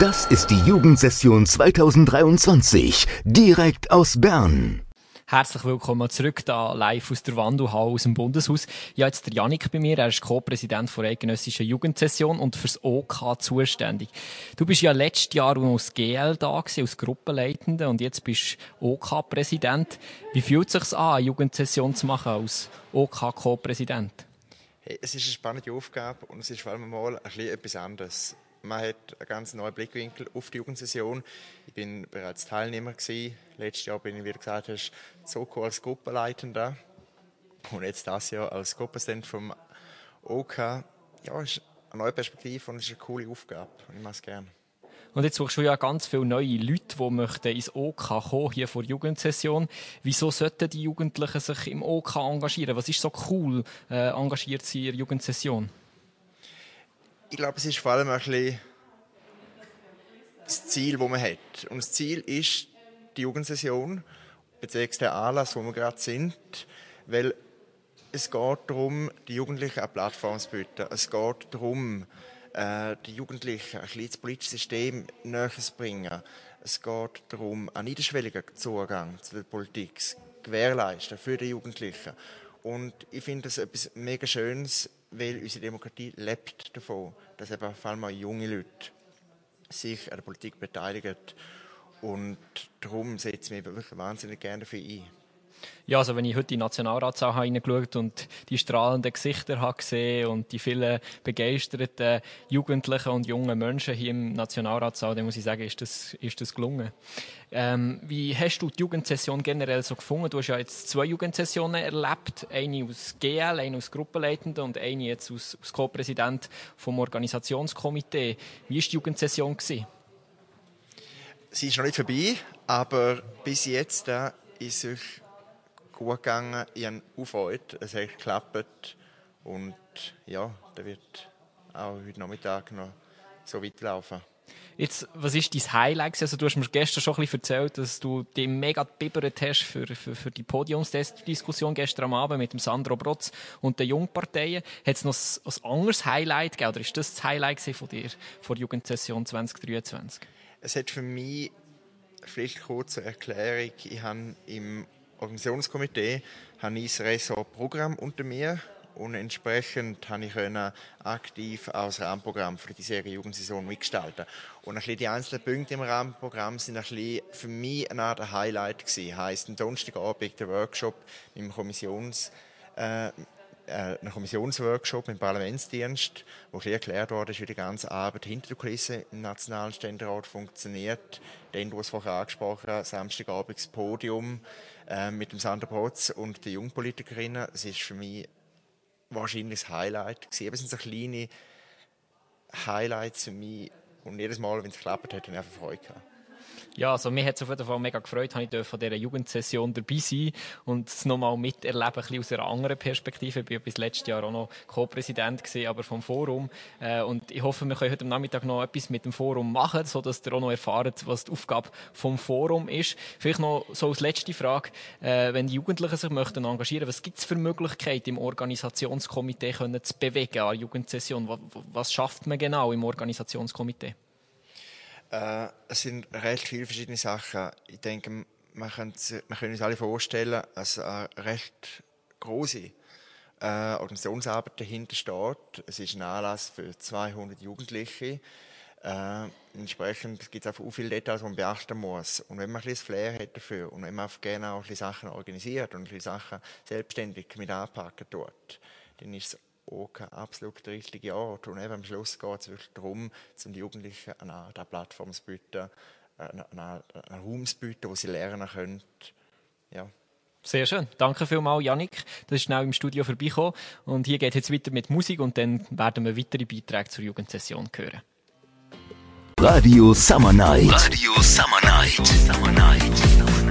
Das ist die Jugendsession 2023, direkt aus Bern. Herzlich willkommen zurück, da live aus der Wandelhalle aus dem Bundeshaus. Ja, jetzt der Janik bei mir, er ist Co-Präsident der Eidgenössischen Jugendsession und fürs OK zuständig. Du bist ja letztes Jahr aus GL da gewesen, als Gruppenleitende und jetzt bist du OK-Präsident. Wie fühlt es sich an, eine Jugendsession zu machen als OK-Co-Präsident? Hey, es ist eine spannende Aufgabe und es ist vor allem mal ein bisschen etwas anderes man hat einen ganz neuen Blickwinkel auf die Jugendsession. Ich bin bereits Teilnehmer gewesen. Letztes Jahr bin ich, wie du gesagt hast, Soko als Gruppenleitender und jetzt das Jahr als Gruppenstant vom OK. Ja, ist eine neue Perspektive und ist eine coole Aufgabe und ich mache es gerne. Und jetzt suchst du ja ganz viele neue Leute, die möchten ins OK kommen, hier vor der Jugendsession. Wieso sollten die Jugendlichen sich im OK engagieren? Was ist so cool, äh, engagiert sie in der Jugendsession? Ich glaube, es ist vor allem ein bisschen das Ziel, das man hat. Und das Ziel ist die Jugendsession, beziehungsweise der Anlass, wo wir gerade sind, weil es geht darum, die Jugendlichen eine Plattform zu bieten. Es geht darum, äh, die Jugendlichen ein bisschen das politische System näher zu bringen. Es geht darum, einen niederschwelligen Zugang zu der Politik zu gewährleisten für die Jugendlichen. Und ich finde das etwas mega Schönes, weil unsere Demokratie lebt davon, dass eben vor allem auch junge Leute sich an der Politik beteiligen. Und darum setze ich mich wirklich wahnsinnig gerne dafür ein. Ja, also wenn ich heute in die Nationalratssaal hineingeschaut und die strahlenden Gesichter habe gesehen und die vielen begeisterten Jugendlichen und jungen Menschen hier im Nationalratssaal, dann muss ich sagen, ist das, ist das gelungen. Ähm, wie hast du die Jugendsession generell so gefunden? Du hast ja jetzt zwei Jugendsessionen erlebt, eine aus GL, eine aus Gruppenleitenden und eine jetzt als, als Co-Präsident vom Organisationskomitee. Wie war die Jugendsession? Gewesen? Sie ist noch nicht vorbei, aber bis jetzt äh, ist es gut gegangen. Ich habe aufgehört, es hat geklappt. Und ja, da wird auch heute Nachmittag noch so weiterlaufen. Jetzt, was ist dein Highlight? Also, du hast mir gestern schon ein bisschen erzählt, dass du dich mega gebibbert hast für, für, für die Podiumsdiskussion gestern am Abend mit dem Sandro Brotz und den Jungparteien. Hat es noch ein, ein anderes Highlight gegeben? Oder ist das das Highlight von dir, vor der Jugendsession 2023? Es hat für mich, vielleicht kurze Erklärung, ich habe im Organisationskomitee habe ich das Ressort Programm unter mir und entsprechend habe ich aktiv auch das Rahmenprogramm für die Serie Jugendsaison mitgestalten. Und ein die einzelnen Punkte im Rahmenprogramm sind ein bisschen für mich eine Art Highlight gewesen. Heißt, am Donnerstagabend der Workshop im Kommissions äh, äh, einen Kommissionsworkshop im Parlamentsdienst, wo erklärt wurde, wie die ganze Arbeit hinter der Kulisse im Nationalen Ständerat funktioniert. Dann, du hast vorher angesprochen, Samstagabend das Podium äh, mit dem Sandra Protz und den Jungpolitikerinnen. Das ist für mich wahrscheinlich das Highlight gewesen. Es sind so kleine Highlights für mich und jedes Mal, wenn es geklappt hat, habe ich einfach Freude gehabt. Ja, also mir hat es auf jeden Fall mega gefreut, habe ich von dieser Jugendsession dabei sein und es nochmal miterleben, ein aus einer anderen Perspektive. Ich war bis letztes Jahr auch noch Co-Präsident aber vom Forum. Äh, und ich hoffe, wir können heute Nachmittag noch etwas mit dem Forum machen, sodass ihr auch noch erfahrt, was die Aufgabe vom Forum ist. Vielleicht noch so als letzte Frage, äh, wenn die Jugendlichen sich möchten engagieren, was gibt es für Möglichkeiten im Organisationskomitee können zu bewegen an Jugendsession? Was schafft man genau im Organisationskomitee? Äh, es sind recht viele verschiedene Sachen. Ich denke, man kann, man kann uns alle vorstellen, dass eine recht große äh, Organisationsarbeit dahinter steht. Es ist ein Anlass für 200 Jugendliche. Äh, entsprechend gibt es auch viele Details, die man beachten muss. Und wenn man ein bisschen Flair hat dafür und wenn man gerne auch ein Sachen organisiert und ein Sachen selbstständig mit anpacken tut, dann ist es auch kein absolut richtiger Ort. Und eben am Schluss geht es wirklich darum, den Jugendlichen eine, eine Plattform zu bieten, einen, einen, einen Raum zu bieten, wo sie lernen können. Ja. Sehr schön. Danke vielmals, Janik. Das ist schnell im Studio vorbeigekommen. Und hier geht es jetzt weiter mit Musik und dann werden wir weitere Beiträge zur Jugendsession hören. Radio Summer Night. Radio Summer Night. Summer Night.